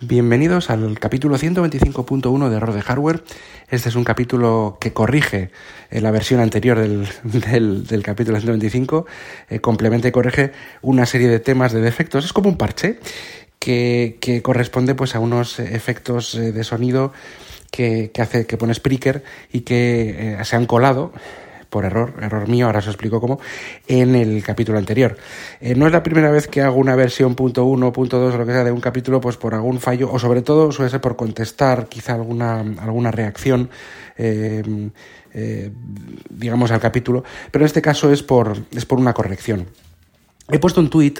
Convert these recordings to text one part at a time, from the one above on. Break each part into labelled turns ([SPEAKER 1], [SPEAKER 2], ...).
[SPEAKER 1] Bienvenidos al capítulo 125.1 de Error de Hardware. Este es un capítulo que corrige eh, la versión anterior del, del, capítulo 125, eh, complementa y corrige una serie de temas de defectos. Es como un parche que, corresponde pues, a unos efectos eh, de sonido que, hace, que pone Spreaker y que se han colado por error, error mío, ahora os explico cómo, en el capítulo anterior. Eh, no es la primera vez que hago una versión punto uno, punto dos o lo que sea de un capítulo, pues por algún fallo, o sobre todo suele ser por contestar quizá alguna, alguna reacción, eh, eh, digamos, al capítulo, pero en este caso es por, es por una corrección. He puesto un tweet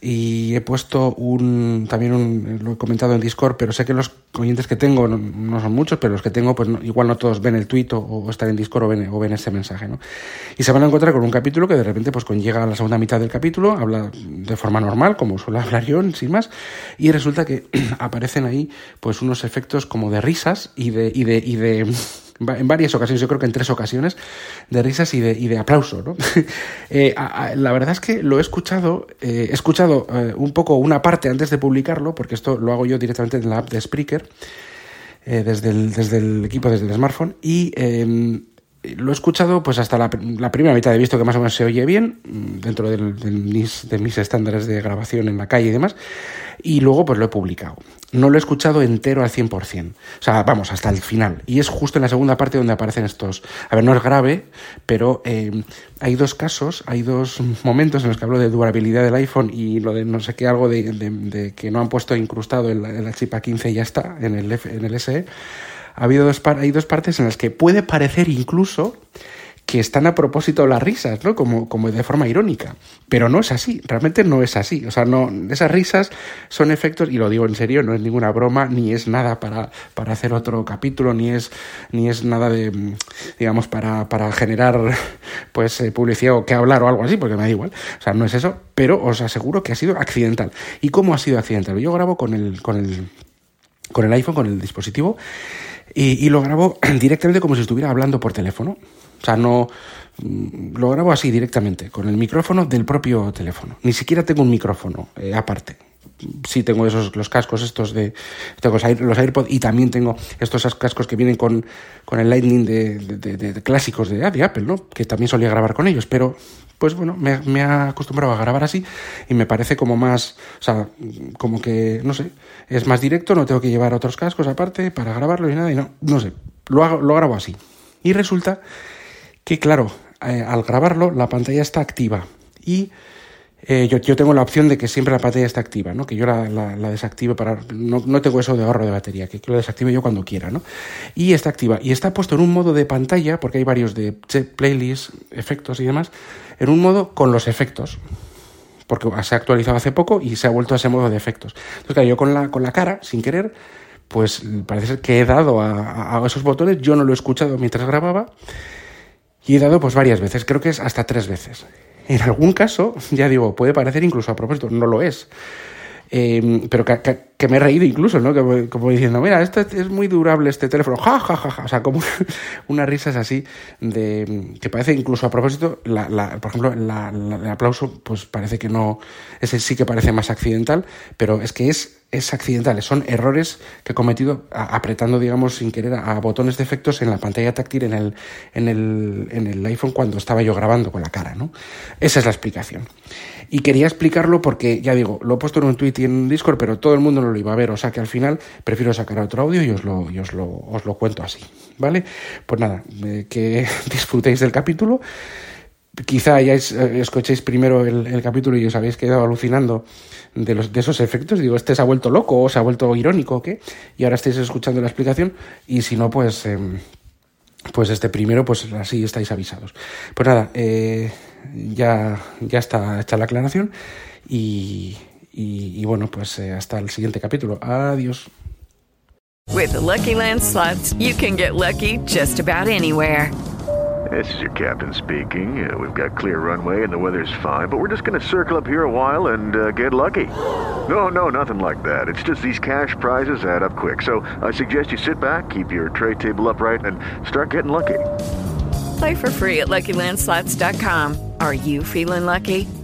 [SPEAKER 1] y he puesto un también un, lo he comentado en Discord pero sé que los oyentes que tengo no, son muchos pero los que tengo pues igual no todos ven el tweet o, están en Discord o ven, o ven ese mensaje ¿no? y se van a encontrar con un capítulo que de repente pues llega a la segunda mitad del capítulo habla de forma normal como suele hablar yo sin más y resulta que aparecen ahí pues unos efectos como de risas y de y de, y de en varias ocasiones, yo creo que en tres ocasiones, de risas y de, y de aplauso. ¿no? Eh, la verdad es que lo he escuchado, eh, he escuchado eh, un poco una parte antes de publicarlo, porque esto lo hago yo directamente en la app de Spreaker, desde, desde el equipo, desde el smartphone, y em, lo he escuchado pues hasta la, primera mitad, he visto que más o menos se oye bien, mm, dentro del, de mis estándares de grabación en la calle y demás, y luego pues lo he publicado no lo he escuchado entero al 100%. O sea, vamos, hasta el final. Y es justo en la segunda parte donde aparecen estos... A ver, no es grave, pero eh, hay dos casos, hay dos momentos en los que hablo de durabilidad del iPhone y lo de no sé qué, algo de, que no han puesto incrustado en la, chip A15 y ya está, en el, en el SE. Ha habido dos, hay dos partes en las que puede parecer incluso que están a propósito las risas, ¿no? Como, como de forma irónica. Pero no es así, realmente no es así. O sea, no, esas risas son efectos, y lo digo en serio, no es ninguna broma, ni es nada para, para hacer otro capítulo, ni es, ni es nada de, digamos, para, para generar pues eh, publicidad o que hablar o algo así, porque me da igual. O sea, no es eso, pero os aseguro que ha sido accidental. ¿Y cómo ha sido accidental? Yo grabo con el, con el, con el iPhone, con el dispositivo, y, y lo grabo directamente como si estuviera hablando por teléfono. O sea, no mm, lo grabo así directamente, con el micrófono del propio teléfono. Ni siquiera tengo un micrófono eh, aparte. Sí tengo esos los cascos estos de tengo los AirPods y también tengo estos cascos que vienen con, con el Lightning de, de, clásicos de, Apple, ¿no? Que también solía grabar con ellos, pero pues bueno, me, me ha acostumbrado a grabar así y me parece como más, o sea, como que, no sé, es más directo, no tengo que llevar otros cascos aparte para grabarlo y nada, y no, no sé, lo, hago, lo grabo así. Y resulta que claro, eh, al grabarlo la pantalla está activa y eh, yo, tengo la opción de que siempre la pantalla está activa, que yo la, la, desactive para... No, no, tengo eso de ahorro de batería, que, lo desactive yo cuando quiera. ¿no? Y está activa. Y está puesto en un modo de pantalla, porque hay varios de playlists, efectos y demás, en un modo con los efectos. Porque se ha actualizado hace poco y se ha vuelto a ese modo de efectos. Entonces, claro, yo con la, con la cara, sin querer, pues parece ser que he dado a, a esos botones, yo no lo he escuchado mientras grababa y he dado pues varias veces, creo que es hasta tres veces. En algún caso, ya digo, puede parecer incluso a propósito, no lo es. Em, pero que, me he reído incluso, ¿no? Como, diciendo, mira, esto es muy durable este teléfono, ja, ja, ja, ja. O sea, como unas risas así de que parece incluso a propósito, la, la, por ejemplo, la, el aplauso, pues parece que no, ese sí que parece más accidental, pero es que es es accidental, son errores que he cometido apretando, digamos, sin querer a, botones de efectos en la pantalla táctil en el, en, el, en el iPhone cuando estaba yo grabando con la cara, ¿no? Esa es la explicación. Y quería explicarlo porque, ya digo, lo he puesto en un tweet y en un Discord, pero todo el mundo no lo iba a ver, o sea que al final prefiero sacar otro audio y os lo, os lo, os lo cuento así, ¿vale? Pues nada, eh, que disfrutéis del capítulo quizá hayáis, eh, escuchéis primero el, capítulo y os habéis quedado alucinando de, los, de esos efectos. Digo, este se ha vuelto loco o se ha vuelto irónico o qué. Y ahora estáis escuchando la explicación. Y si no, pues, em, pues este primero, pues así estáis avisados. Pues nada, eh, ya, ya está hecha la aclaración. Y, y, bueno, pues eh, hasta el siguiente capítulo. Adiós.
[SPEAKER 2] With the Lucky Land slots, you can get lucky just about anywhere.
[SPEAKER 3] This is your captain speaking. Uh, we've got clear runway and the weather's fine, but we're just going to circle up here a while and uh, get lucky. No, no, nothing like that. It's just these cash prizes add up quick. So I suggest you sit back, keep your tray table upright, and start getting lucky.
[SPEAKER 2] Play for free at LuckyLandSlots.com. Are you feeling lucky?